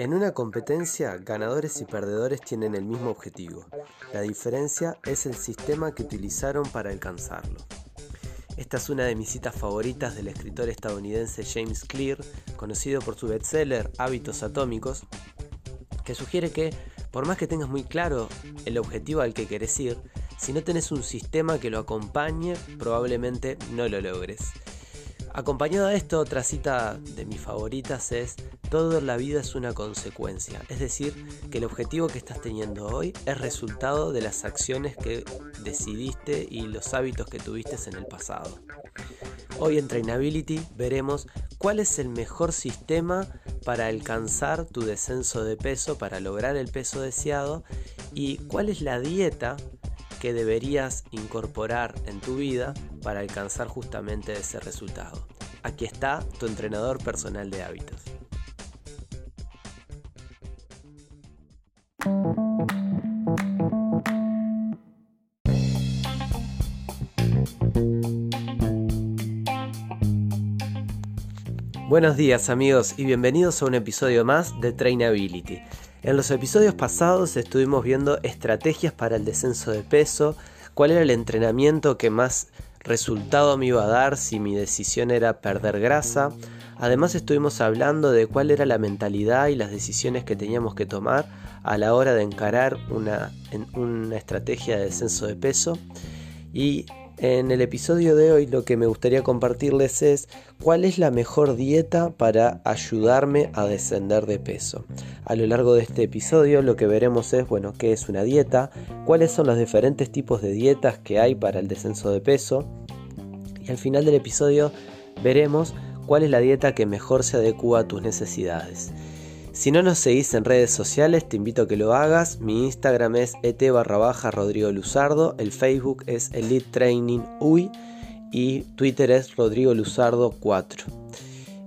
En una competencia, ganadores y perdedores tienen el mismo objetivo. La diferencia es el sistema que utilizaron para alcanzarlo. Esta es una de mis citas favoritas del escritor estadounidense James Clear, conocido por su bestseller Hábitos Atómicos, que sugiere que, por más que tengas muy claro el objetivo al que querés ir, si no tenés un sistema que lo acompañe, probablemente no lo logres. Acompañado de esto, otra cita de mis favoritas es, todo la vida es una consecuencia, es decir, que el objetivo que estás teniendo hoy es resultado de las acciones que decidiste y los hábitos que tuviste en el pasado. Hoy en Trainability veremos cuál es el mejor sistema para alcanzar tu descenso de peso, para lograr el peso deseado y cuál es la dieta que deberías incorporar en tu vida para alcanzar justamente ese resultado. Aquí está tu entrenador personal de hábitos. Buenos días amigos y bienvenidos a un episodio más de Trainability. En los episodios pasados estuvimos viendo estrategias para el descenso de peso, cuál era el entrenamiento que más resultado me iba a dar si mi decisión era perder grasa. Además estuvimos hablando de cuál era la mentalidad y las decisiones que teníamos que tomar a la hora de encarar una, una estrategia de descenso de peso. Y en el episodio de hoy lo que me gustaría compartirles es cuál es la mejor dieta para ayudarme a descender de peso. A lo largo de este episodio lo que veremos es, bueno, qué es una dieta, cuáles son los diferentes tipos de dietas que hay para el descenso de peso y al final del episodio veremos cuál es la dieta que mejor se adecua a tus necesidades. Si no nos seguís en redes sociales, te invito a que lo hagas. Mi Instagram es et barra baja Rodrigo Luzardo, el Facebook es Elite Training UI y Twitter es Rodrigo Luzardo 4.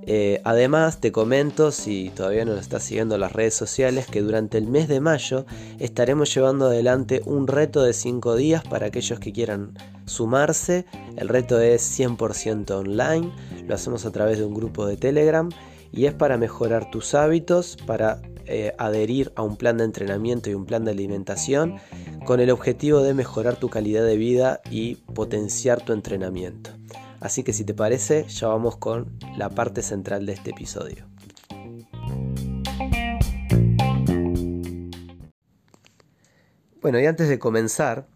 Eh, además, te comento, si todavía no lo estás siguiendo en las redes sociales, que durante el mes de mayo estaremos llevando adelante un reto de 5 días para aquellos que quieran sumarse. El reto es 100% online, lo hacemos a través de un grupo de Telegram y es para mejorar tus hábitos, para eh, adherir a un plan de entrenamiento y un plan de alimentación con el objetivo de mejorar tu calidad de vida y potenciar tu entrenamiento. Así que si te parece, ya vamos con la parte central de este episodio. Bueno, y antes de comenzar,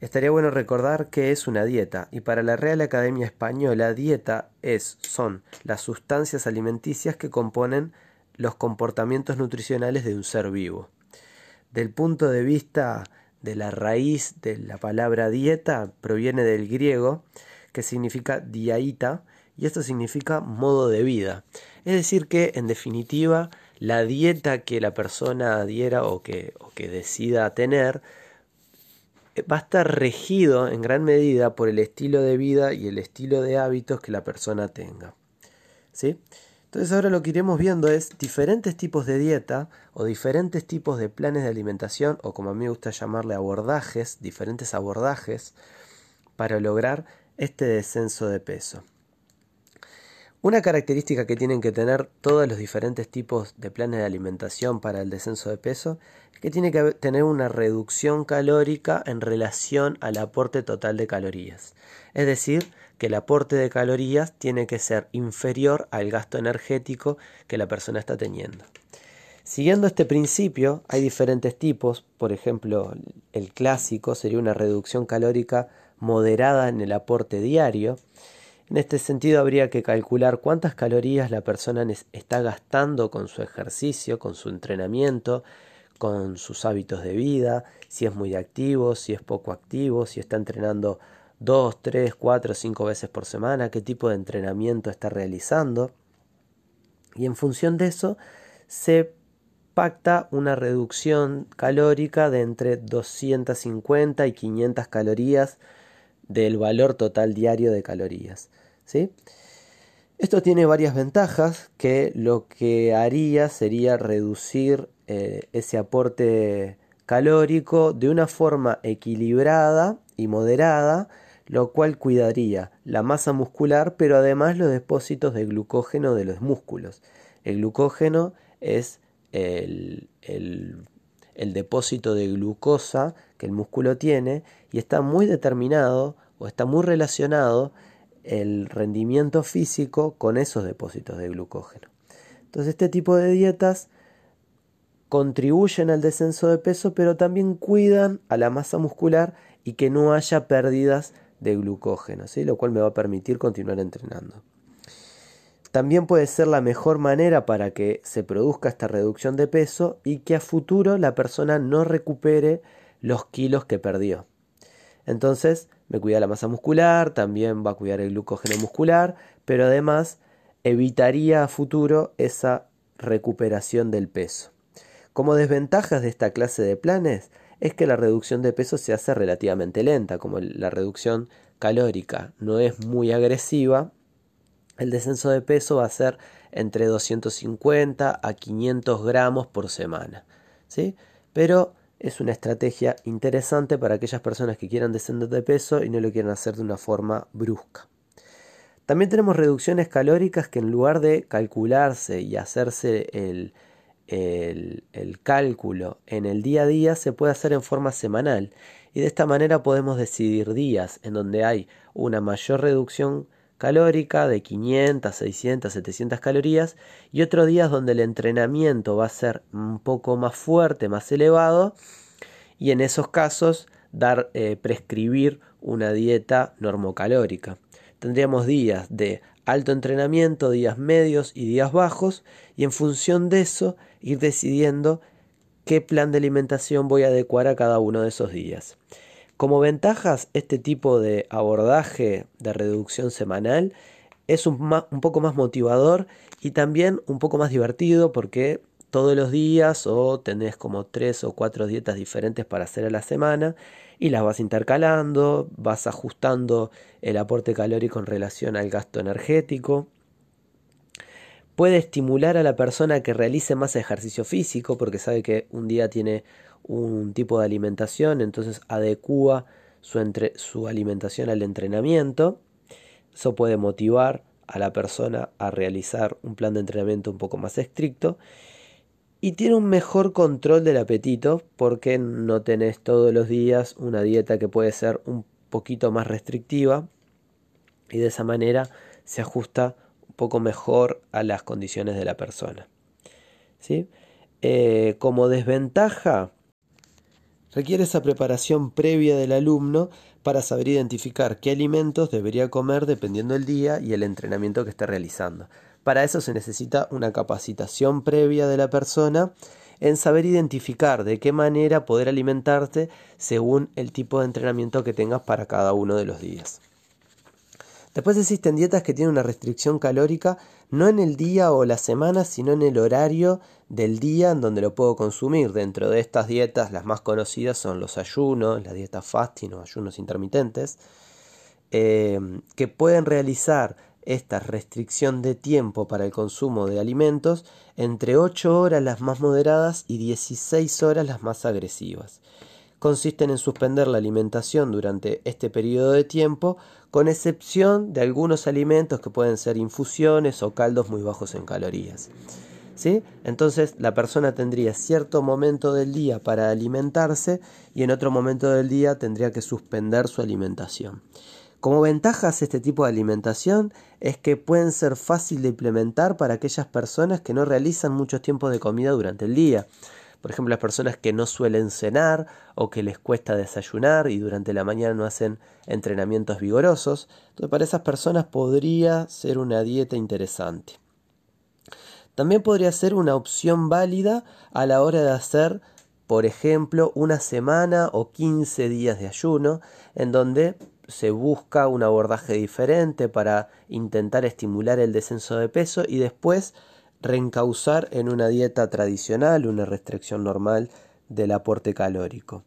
Estaría bueno recordar que es una dieta y para la Real Academia Española dieta es son las sustancias alimenticias que componen los comportamientos nutricionales de un ser vivo. Del punto de vista de la raíz de la palabra dieta proviene del griego que significa diaita y esto significa modo de vida. Es decir que en definitiva la dieta que la persona adhiera o que, o que decida tener va a estar regido en gran medida por el estilo de vida y el estilo de hábitos que la persona tenga. ¿Sí? Entonces ahora lo que iremos viendo es diferentes tipos de dieta o diferentes tipos de planes de alimentación o como a mí me gusta llamarle abordajes, diferentes abordajes para lograr este descenso de peso. Una característica que tienen que tener todos los diferentes tipos de planes de alimentación para el descenso de peso es que tiene que tener una reducción calórica en relación al aporte total de calorías. Es decir, que el aporte de calorías tiene que ser inferior al gasto energético que la persona está teniendo. Siguiendo este principio, hay diferentes tipos, por ejemplo, el clásico sería una reducción calórica moderada en el aporte diario, en este sentido habría que calcular cuántas calorías la persona está gastando con su ejercicio, con su entrenamiento, con sus hábitos de vida, si es muy activo, si es poco activo, si está entrenando dos, tres, cuatro, cinco veces por semana, qué tipo de entrenamiento está realizando. Y en función de eso se pacta una reducción calórica de entre 250 y 500 calorías del valor total diario de calorías. ¿Sí? Esto tiene varias ventajas que lo que haría sería reducir eh, ese aporte calórico de una forma equilibrada y moderada, lo cual cuidaría la masa muscular, pero además los depósitos de glucógeno de los músculos. El glucógeno es el, el depósito de glucosa que el músculo tiene y está muy determinado o está muy relacionado el rendimiento físico con esos depósitos de glucógeno. Entonces este tipo de dietas contribuyen al descenso de peso, pero también cuidan a la masa muscular y que no haya pérdidas de glucógeno, lo cual me va a permitir continuar entrenando. También puede ser la mejor manera para que se produzca esta reducción de peso y que a futuro la persona no recupere los kilos que perdió. Entonces, me cuida la masa muscular, también va a cuidar el glucógeno muscular, pero además evitaría a futuro esa recuperación del peso. Como desventajas de esta clase de planes es que la reducción de peso se hace relativamente lenta, como la reducción calórica no es muy agresiva, el descenso de peso va a ser entre 250 a 500 gramos por semana. ¿sí? Pero es una estrategia interesante para aquellas personas que quieran descender de peso y no lo quieran hacer de una forma brusca. También tenemos reducciones calóricas que en lugar de calcularse y hacerse el, el, el, cálculo en el día a día se puede hacer en forma semanal y de esta manera podemos decidir días en donde hay una mayor reducción calórica de 500, 600, 700 calorías y otros días donde el entrenamiento va a ser un poco más fuerte, más elevado y en esos casos dar eh, prescribir una dieta normocalórica. Tendríamos días de alto entrenamiento, días medios y días bajos y en función de eso ir decidiendo qué plan de alimentación voy a adecuar a cada uno de esos días. Como ventajas, este tipo de abordaje de reducción semanal es un, poco más motivador y también un poco más divertido porque todos los días o tenés como tres o cuatro dietas diferentes para hacer a la semana y las vas intercalando, vas ajustando el aporte calórico en relación al gasto energético. Puede estimular a la persona que realice más ejercicio físico porque sabe que un día tiene un tipo de alimentación, entonces adecúa su, su alimentación al entrenamiento. Eso puede motivar a la persona a realizar un plan de entrenamiento un poco más estricto y tiene un mejor control del apetito porque no tenés todos los días una dieta que puede ser un poquito más restrictiva y de esa manera se ajusta un poco mejor a las condiciones de la persona. ¿sí? Eh, como desventaja, requiere esa preparación previa del alumno para saber identificar qué alimentos debería comer dependiendo del día y el entrenamiento que esté realizando. Para eso se necesita una capacitación previa de la persona en saber identificar de qué manera poder alimentarte según el tipo de entrenamiento que tengas para cada uno de los días. Después existen dietas que tienen una restricción calórica no en el día o la semana, sino en el horario del día en donde lo puedo consumir. Dentro de estas dietas, las más conocidas son los ayunos, la dieta fasting o ayunos intermitentes, eh, que pueden realizar esta restricción de tiempo para el consumo de alimentos entre 8 horas las más moderadas y 16 horas las más agresivas consisten en suspender la alimentación durante este periodo de tiempo, con excepción de algunos alimentos que pueden ser infusiones o caldos muy bajos en calorías. ¿Sí? Entonces la persona tendría cierto momento del día para alimentarse y en otro momento del día tendría que suspender su alimentación. Como ventajas este tipo de alimentación es que pueden ser fácil de implementar para aquellas personas que no realizan mucho tiempo de comida durante el día. Por ejemplo, las personas que no suelen cenar o que les cuesta desayunar y durante la mañana no hacen entrenamientos vigorosos. Entonces, para esas personas podría ser una dieta interesante. También podría ser una opción válida a la hora de hacer, por ejemplo, una semana o 15 días de ayuno, en donde se busca un abordaje diferente para intentar estimular el descenso de peso y después reencauzar en una dieta tradicional, una restricción normal del aporte calórico.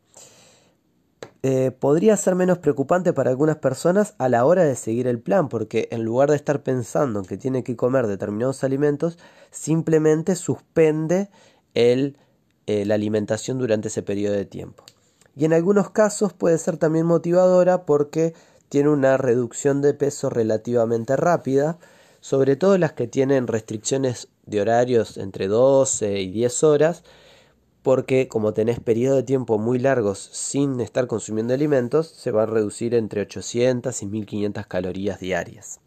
Eh, podría ser menos preocupante para algunas personas a la hora de seguir el plan, porque en lugar de estar pensando en que tiene que comer determinados alimentos, simplemente suspende el, eh, la alimentación durante ese periodo de tiempo. Y en algunos casos puede ser también motivadora porque tiene una reducción de peso relativamente rápida, sobre todo las que tienen restricciones de horarios entre 12 y 10 horas, porque como tenés periodos de tiempo muy largos sin estar consumiendo alimentos, se va a reducir entre 800 y 1500 calorías diarias.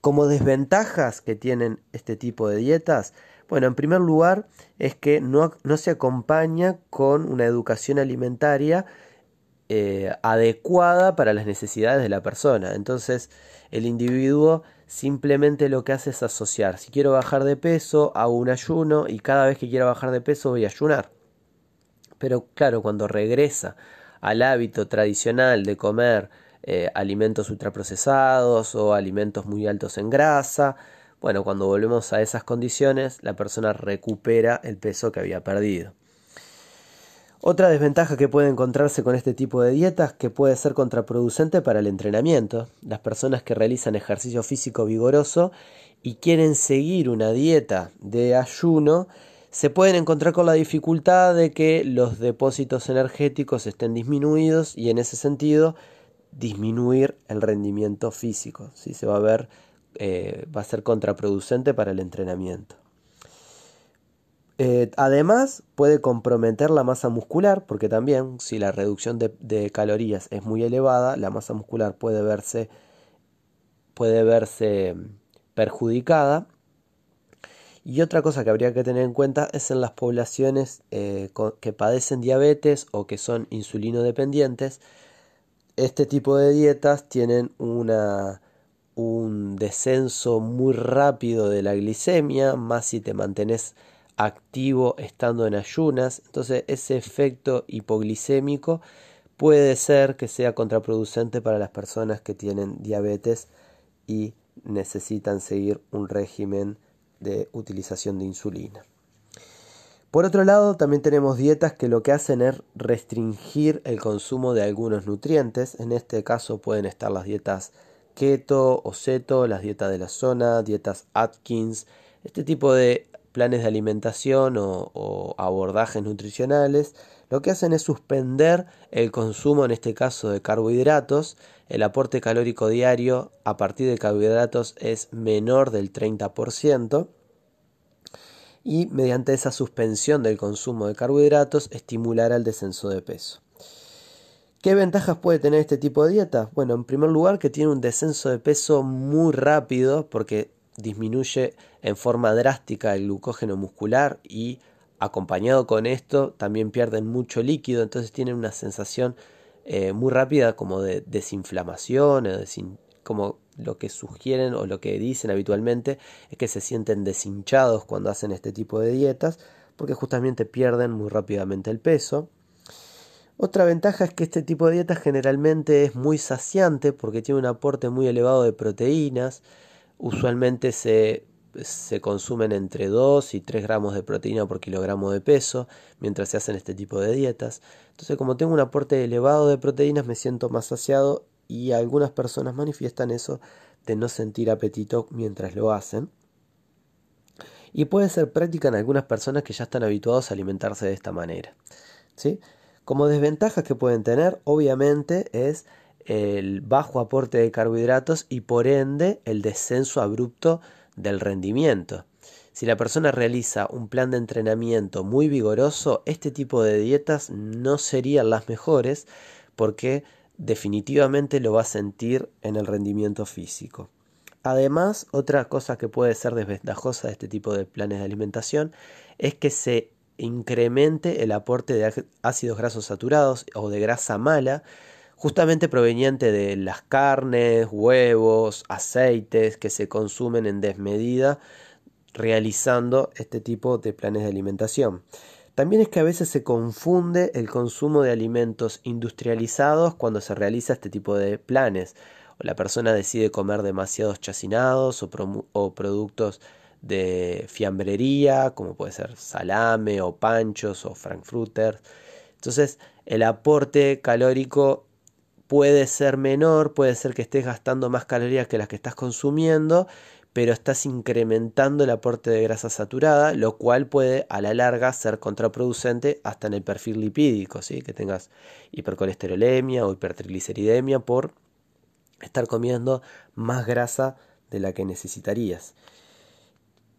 Como desventajas que tienen este tipo de dietas, bueno, en primer lugar es que no, se acompaña con una educación alimentaria eh, adecuada para las necesidades de la persona. Entonces el individuo simplemente lo que hace es asociar. Si quiero bajar de peso, hago un ayuno y cada vez que quiero bajar de peso voy a ayunar. Pero claro, cuando regresa al hábito tradicional de comer eh, alimentos ultraprocesados o alimentos muy altos en grasa, bueno, cuando volvemos a esas condiciones, la persona recupera el peso que había perdido. Otra desventaja que puede encontrarse con este tipo de dietas que puede ser contraproducente para el entrenamiento. Las personas que realizan ejercicio físico vigoroso y quieren seguir una dieta de ayuno se pueden encontrar con la dificultad de que los depósitos energéticos estén disminuidos y en ese sentido disminuir el rendimiento físico. ¿sí? Se va a ver eh, va a ser contraproducente para el entrenamiento. Eh, además, puede comprometer la masa muscular, porque también si la reducción de, calorías es muy elevada, la masa muscular puede verse, puede verse perjudicada. Y otra cosa que habría que tener en cuenta es en las poblaciones eh, que padecen diabetes o que son insulino dependientes. Este tipo de dietas tienen una un descenso muy rápido de la glicemia, más si te mantenés activo estando en ayunas. Entonces ese efecto hipoglicémico puede ser que sea contraproducente para las personas que tienen diabetes y necesitan seguir un régimen de utilización de insulina. Por otro lado, también tenemos dietas que lo que hacen es restringir el consumo de algunos nutrientes. En este caso pueden estar las dietas keto o ceto, las dietas de la zona, dietas Atkins, este tipo de planes de alimentación o, abordajes nutricionales, lo que hacen es suspender el consumo, en este caso, de carbohidratos. El aporte calórico diario a partir de carbohidratos es menor del 30% y mediante esa suspensión del consumo de carbohidratos estimulará el descenso de peso. ¿Qué ventajas puede tener este tipo de dieta? Bueno, en primer lugar que tiene un descenso de peso muy rápido porque disminuye en forma drástica el glucógeno muscular y acompañado con esto también pierden mucho líquido, entonces tienen una sensación eh, muy rápida como de desinflamación, como lo que sugieren o lo que dicen habitualmente es que se sienten deshinchados cuando hacen este tipo de dietas porque justamente pierden muy rápidamente el peso. Otra ventaja es que este tipo de dieta generalmente es muy saciante porque tiene un aporte muy elevado de proteínas. Usualmente se, se consumen entre 2 y 3 gramos de proteína por kilogramo de peso mientras se hacen este tipo de dietas. Entonces como tengo un aporte elevado de proteínas me siento más saciado y algunas personas manifiestan eso de no sentir apetito mientras lo hacen. Y puede ser práctica en algunas personas que ya están habituados a alimentarse de esta manera. ¿sí? Como desventajas que pueden tener, obviamente, es el bajo aporte de carbohidratos y por ende el descenso abrupto del rendimiento. Si la persona realiza un plan de entrenamiento muy vigoroso, este tipo de dietas no serían las mejores porque definitivamente lo va a sentir en el rendimiento físico. Además, otra cosa que puede ser desventajosa de este tipo de planes de alimentación es que se incremente el aporte de ácidos grasos saturados o de grasa mala, justamente proveniente de las carnes, huevos, aceites que se consumen en desmedida realizando este tipo de planes de alimentación. También es que a veces se confunde el consumo de alimentos industrializados cuando se realiza este tipo de planes. O la persona decide comer demasiados chacinados o, productos de fiambrería, como puede ser salame o panchos o frankfurter. Entonces, el aporte calórico puede ser menor, puede ser que estés gastando más calorías que las que estás consumiendo, pero estás incrementando el aporte de grasa saturada, lo cual puede a la larga ser contraproducente hasta en el perfil lipídico, ¿sí? que tengas hipercolesterolemia o hipertrigliceridemia por estar comiendo más grasa de la que necesitarías.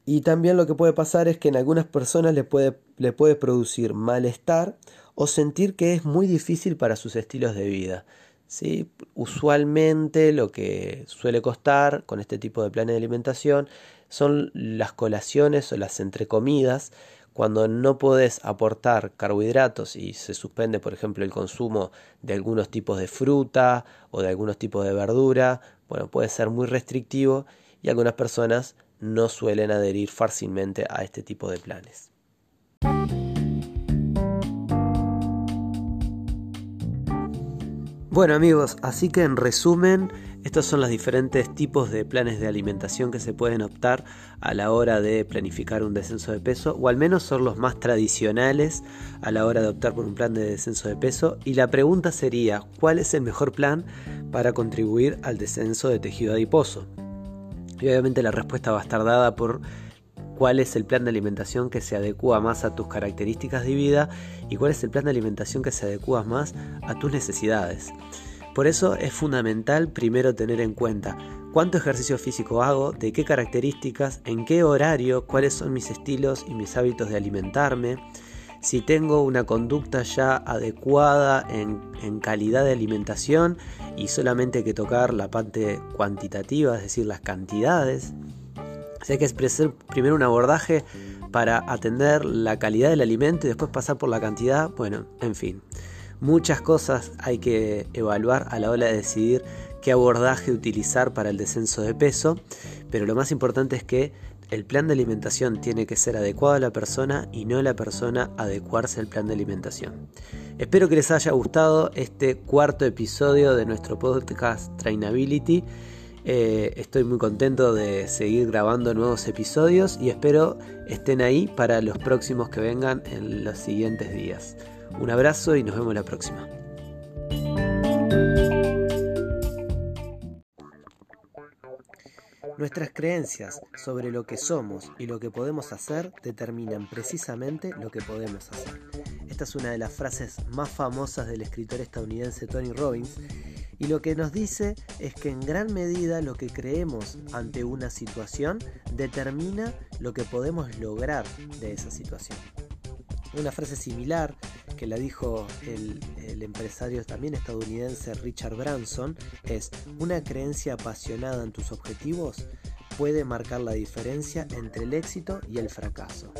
Y también lo que puede pasar es que en algunas personas le puede, le puede producir malestar o sentir que es muy difícil para sus estilos de vida. ¿Sí? Usualmente lo que suele costar con este tipo de planes de alimentación son las colaciones o las entrecomidas, cuando no podés aportar carbohidratos y se suspende, por ejemplo, el consumo de algunos tipos de fruta o de algunos tipos de verdura, bueno, puede ser muy restrictivo y algunas personas no suelen adherir fácilmente a este tipo de planes. Bueno amigos, así que en resumen, estos son los diferentes tipos de planes de alimentación que se pueden optar a la hora de planificar un descenso de peso, o al menos son los más tradicionales a la hora de optar por un plan de descenso de peso. Y la pregunta sería, ¿cuál es el mejor plan para contribuir al descenso de tejido adiposo? Y obviamente la respuesta va a estar dada por cuál es el plan de alimentación que se adecua más a tus características de vida y cuál es el plan de alimentación que se adecua más a tus necesidades. Por eso es fundamental primero tener en cuenta cuánto ejercicio físico hago, de qué características, en qué horario, cuáles son mis estilos y mis hábitos de alimentarme, si tengo una conducta ya adecuada en, calidad de alimentación y solamente hay que tocar la parte cuantitativa, es decir, las cantidades. Si hay que expresar primero un abordaje para atender la calidad del alimento y después pasar por la cantidad, bueno, en fin. Muchas cosas hay que evaluar a la hora de decidir qué abordaje utilizar para el descenso de peso, pero lo más importante es que el plan de alimentación tiene que ser adecuado a la persona y no la persona adecuarse al plan de alimentación. Espero que les haya gustado este cuarto episodio de nuestro podcast Trainability. Eh, estoy muy contento de seguir grabando nuevos episodios y espero estén ahí para los próximos que vengan en los siguientes días. Un abrazo y nos vemos la próxima. Nuestras creencias sobre lo que somos y lo que podemos hacer determinan precisamente lo que podemos hacer. Esta es una de las frases más famosas del escritor estadounidense Tony Robbins y lo que nos dice es que en gran medida lo que creemos ante una situación determina lo que podemos lograr de esa situación. Una frase similar que la dijo el, empresario también estadounidense Richard Branson es una creencia apasionada en tus objetivos puede marcar la diferencia entre el éxito y el fracaso.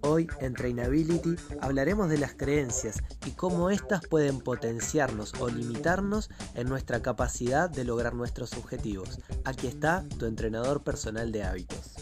Hoy en Trainability hablaremos de las creencias y cómo éstas pueden potenciarnos o limitarnos en nuestra capacidad de lograr nuestros objetivos. Aquí está tu entrenador personal de hábitos.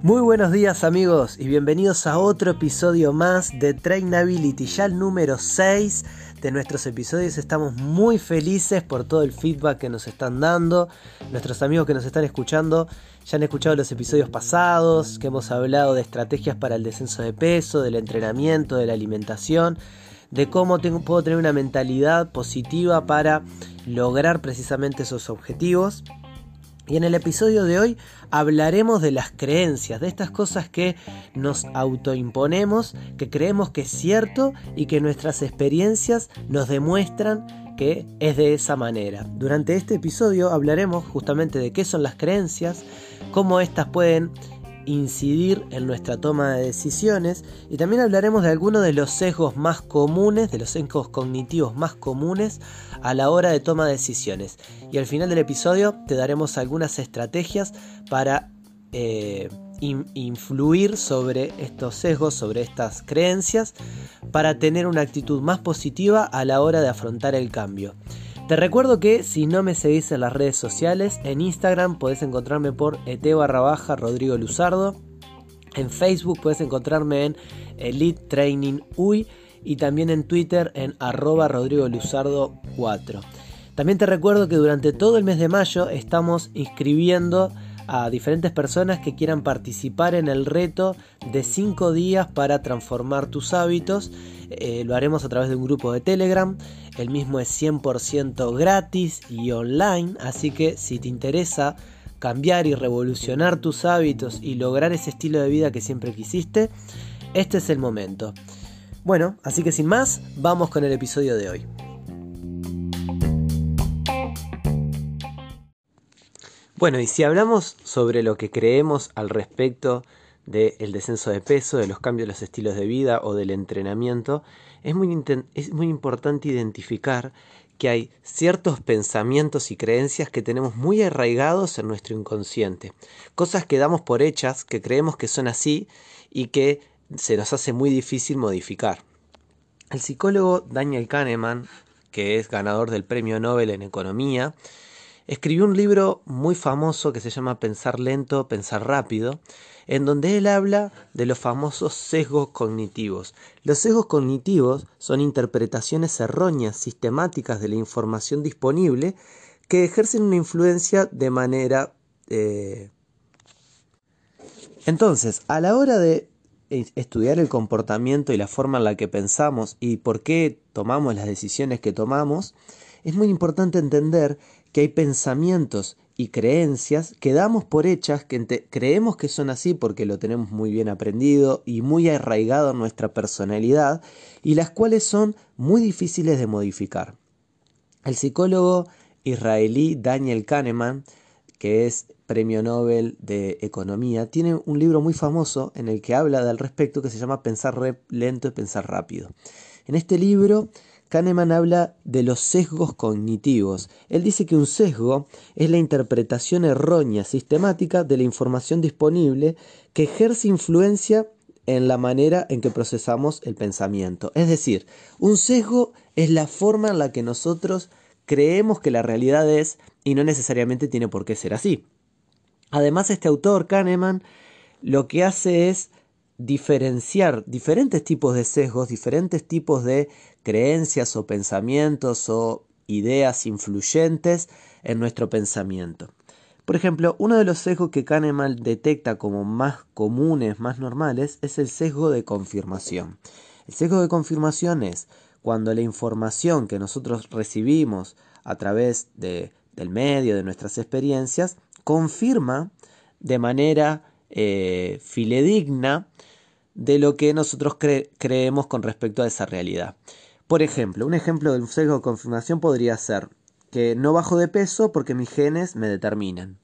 Muy buenos días amigos y bienvenidos a otro episodio más de Trainability, ya el número 6 de nuestros episodios. Estamos muy felices por todo el feedback que nos están dando. Nuestros amigos que nos están escuchando ya han escuchado los episodios pasados, que hemos hablado de estrategias para el descenso de peso, del entrenamiento, de la alimentación, de cómo puedo tener una mentalidad positiva para lograr precisamente esos objetivos. Y en el episodio de hoy hablaremos de las creencias, de estas cosas que nos autoimponemos, que creemos que es cierto y que nuestras experiencias nos demuestran que es de esa manera. Durante este episodio hablaremos justamente de qué son las creencias, cómo estas pueden incidir en nuestra toma de decisiones y también hablaremos de algunos de los sesgos más comunes, de los sesgos cognitivos más comunes a la hora de toma de decisiones. Y al final del episodio te daremos algunas estrategias para eh, influir sobre estos sesgos, sobre estas creencias, para tener una actitud más positiva a la hora de afrontar el cambio. Te recuerdo que si no me seguís en las redes sociales, en Instagram podés encontrarme por et barra baja Rodrigo Luzardo. En Facebook puedes encontrarme en Elite Training UI y también en Twitter en arroba Rodrigo Luzardo 4. También te recuerdo que durante todo el mes de mayo estamos inscribiendo a diferentes personas que quieran participar en el reto de 5 días para transformar tus hábitos. Eh, lo haremos a través de un grupo de Telegram. El mismo es 100% gratis y online, así que si te interesa cambiar y revolucionar tus hábitos y lograr ese estilo de vida que siempre quisiste, este es el momento. Bueno, así que sin más, vamos con el episodio de hoy. Bueno, y si hablamos sobre lo que creemos al respecto del descenso de peso, de los cambios de los estilos de vida o del entrenamiento, es muy, es muy importante identificar que hay ciertos pensamientos y creencias que tenemos muy arraigados en nuestro inconsciente, cosas que damos por hechas, que creemos que son así y que se nos hace muy difícil modificar. El psicólogo Daniel Kahneman, que es ganador del Premio Nobel en Economía, escribió un libro muy famoso que se llama Pensar lento, pensar rápido, en donde él habla de los famosos sesgos cognitivos. Los sesgos cognitivos son interpretaciones erróneas, sistemáticas de la información disponible que ejercen una influencia de manera... Eh, entonces, a la hora de estudiar el comportamiento y la forma en la que pensamos y por qué tomamos las decisiones que tomamos, es muy importante entender que hay pensamientos y creencias que damos por hechas, que creemos que son así porque lo tenemos muy bien aprendido y muy arraigado en nuestra personalidad, y las cuales son muy difíciles de modificar. El psicólogo israelí Daniel Kahneman, que es premio Nobel de Economía, tiene un libro muy famoso en el que habla del respecto que se llama Pensar lento y pensar rápido. En este libro Kahneman habla de los sesgos cognitivos. Él dice que un sesgo es la interpretación errónea, sistemática de la información disponible que ejerce influencia en la manera en que procesamos el pensamiento. Es decir, un sesgo es la forma en la que nosotros creemos que la realidad es y no necesariamente tiene por qué ser así. Además, este autor, Kahneman, lo que hace es diferenciar diferentes tipos de sesgos, diferentes tipos de creencias o pensamientos o ideas influyentes en nuestro pensamiento. Por ejemplo, uno de los sesgos que Kahneman detecta como más comunes, más normales, es el sesgo de confirmación. El sesgo de confirmación es cuando la información que nosotros recibimos a través de, del medio, de nuestras experiencias, confirma de manera eh, filedigna de lo que nosotros creemos con respecto a esa realidad. Por ejemplo, un ejemplo de un sesgo de confirmación podría ser que no bajo de peso porque mis genes me determinan.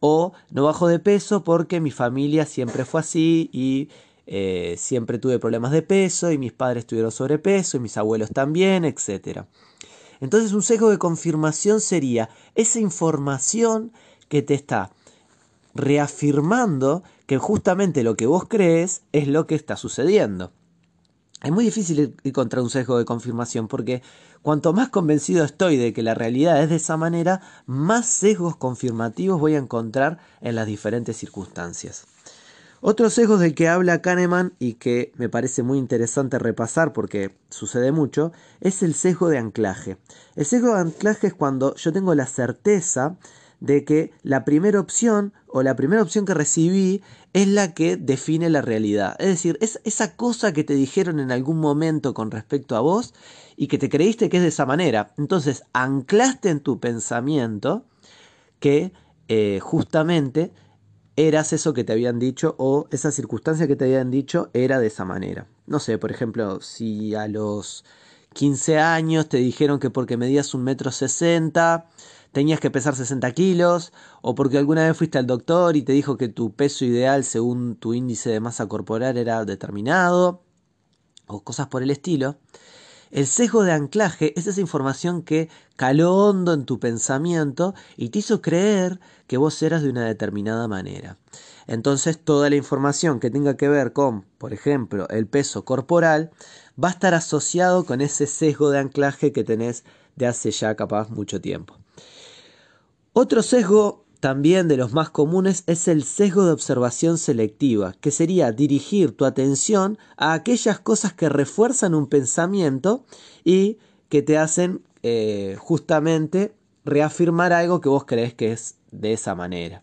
O no bajo de peso porque mi familia siempre fue así y eh, siempre tuve problemas de peso y mis padres tuvieron sobrepeso y mis abuelos también, etc. Entonces un sesgo de confirmación sería esa información que te está reafirmando que justamente lo que vos crees es lo que está sucediendo. Es muy difícil ir contra un sesgo de confirmación porque cuanto más convencido estoy de que la realidad es de esa manera, más sesgos confirmativos voy a encontrar en las diferentes circunstancias. Otro sesgo del que habla Kahneman y que me parece muy interesante repasar porque sucede mucho es el sesgo de anclaje. El sesgo de anclaje es cuando yo tengo la certeza de que la primera opción o la primera opción que recibí es la que define la realidad. Es decir, es esa cosa que te dijeron en algún momento con respecto a vos y que te creíste que es de esa manera. Entonces, anclaste en tu pensamiento que eh, justamente eras eso que te habían dicho o esa circunstancia que te habían dicho era de esa manera. No sé, por ejemplo, si a los 15 años te dijeron que porque medías un metro sesenta tenías que pesar 60 kilos, o porque alguna vez fuiste al doctor y te dijo que tu peso ideal según tu índice de masa corporal era determinado, o cosas por el estilo. El sesgo de anclaje es esa información que caló hondo en tu pensamiento y te hizo creer que vos eras de una determinada manera. Entonces toda la información que tenga que ver con, por ejemplo, el peso corporal, va a estar asociado con ese sesgo de anclaje que tenés de hace ya capaz mucho tiempo. Otro sesgo también de los más comunes es el sesgo de observación selectiva, que sería dirigir tu atención a aquellas cosas que refuerzan un pensamiento y que te hacen eh, justamente reafirmar algo que vos crees que es de esa manera.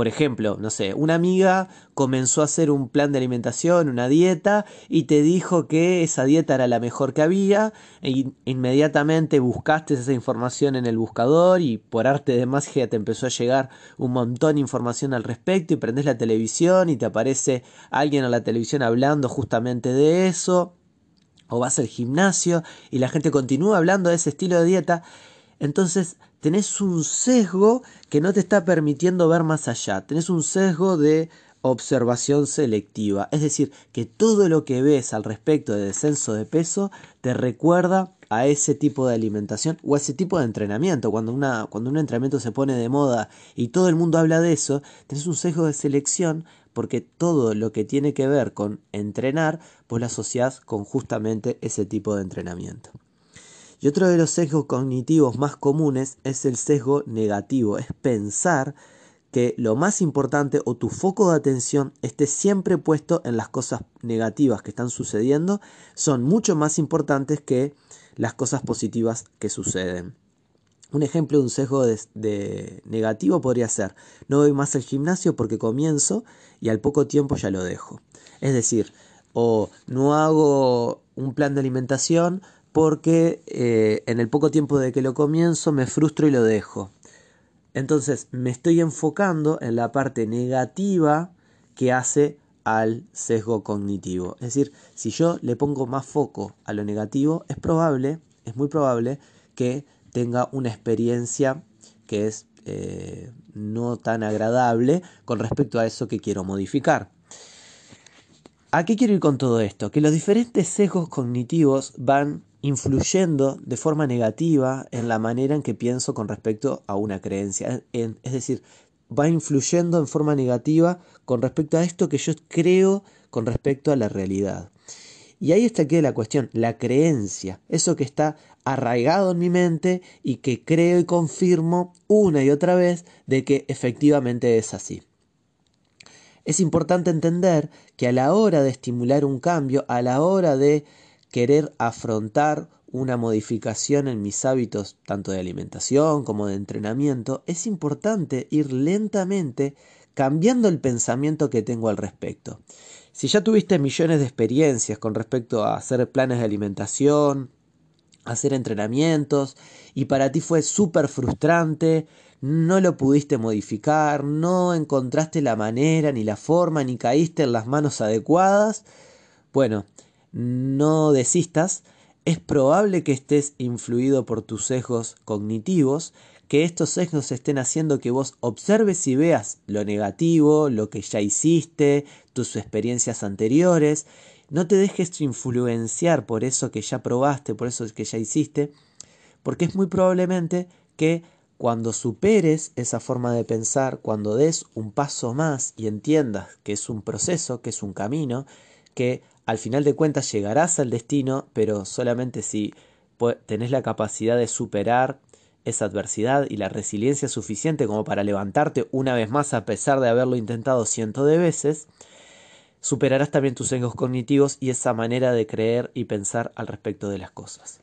Por ejemplo, no sé, una amiga comenzó a hacer un plan de alimentación, una dieta, y te dijo que esa dieta era la mejor que había, e inmediatamente buscaste esa información en el buscador y por arte de magia te empezó a llegar un montón de información al respecto y prendes la televisión y te aparece alguien a la televisión hablando justamente de eso, o vas al gimnasio y la gente continúa hablando de ese estilo de dieta, entonces tenés un sesgo que no te está permitiendo ver más allá, tenés un sesgo de observación selectiva, es decir, que todo lo que ves al respecto de descenso de peso te recuerda a ese tipo de alimentación o a ese tipo de entrenamiento. Cuando, una, cuando un entrenamiento se pone de moda y todo el mundo habla de eso, tenés un sesgo de selección porque todo lo que tiene que ver con entrenar, pues lo asociás con justamente ese tipo de entrenamiento. Y otro de los sesgos cognitivos más comunes es el sesgo negativo, es pensar que lo más importante o tu foco de atención esté siempre puesto en las cosas negativas que están sucediendo, son mucho más importantes que las cosas positivas que suceden. Un ejemplo de un sesgo de, negativo podría ser, no voy más al gimnasio porque comienzo y al poco tiempo ya lo dejo. Es decir, o no hago un plan de alimentación porque eh, en el poco tiempo de que lo comienzo me frustro y lo dejo. Entonces me estoy enfocando en la parte negativa que hace al sesgo cognitivo. Es decir, si yo le pongo más foco a lo negativo, es probable, es muy probable que tenga una experiencia que es eh, no tan agradable con respecto a eso que quiero modificar. ¿A qué quiero ir con todo esto? Que los diferentes sesgos cognitivos van influyendo de forma negativa en la manera en que pienso con respecto a una creencia. Es decir, va influyendo en forma negativa con respecto a esto que yo creo con respecto a la realidad. Y ahí está aquí la cuestión, la creencia, eso que está arraigado en mi mente y que creo y confirmo una y otra vez de que efectivamente es así. Es importante entender que a la hora de estimular un cambio, a la hora de querer afrontar una modificación en mis hábitos tanto de alimentación como de entrenamiento, es importante ir lentamente cambiando el pensamiento que tengo al respecto. Si ya tuviste millones de experiencias con respecto a hacer planes de alimentación, hacer entrenamientos, y para ti fue súper frustrante, no lo pudiste modificar, no encontraste la manera, ni la forma, ni caíste en las manos adecuadas, bueno, no desistas, es probable que estés influido por tus sesgos cognitivos, que estos sesgos estén haciendo que vos observes y veas lo negativo, lo que ya hiciste, tus experiencias anteriores. No te dejes influenciar por eso que ya probaste, por eso que ya hiciste, porque es muy probablemente que cuando superes esa forma de pensar, cuando des un paso más y entiendas que es un proceso, que es un camino, que al final de cuentas llegarás al destino, pero solamente si tenés la capacidad de superar esa adversidad y la resiliencia suficiente como para levantarte una vez más a pesar de haberlo intentado cientos de veces, superarás también tus sesgos cognitivos y esa manera de creer y pensar al respecto de las cosas.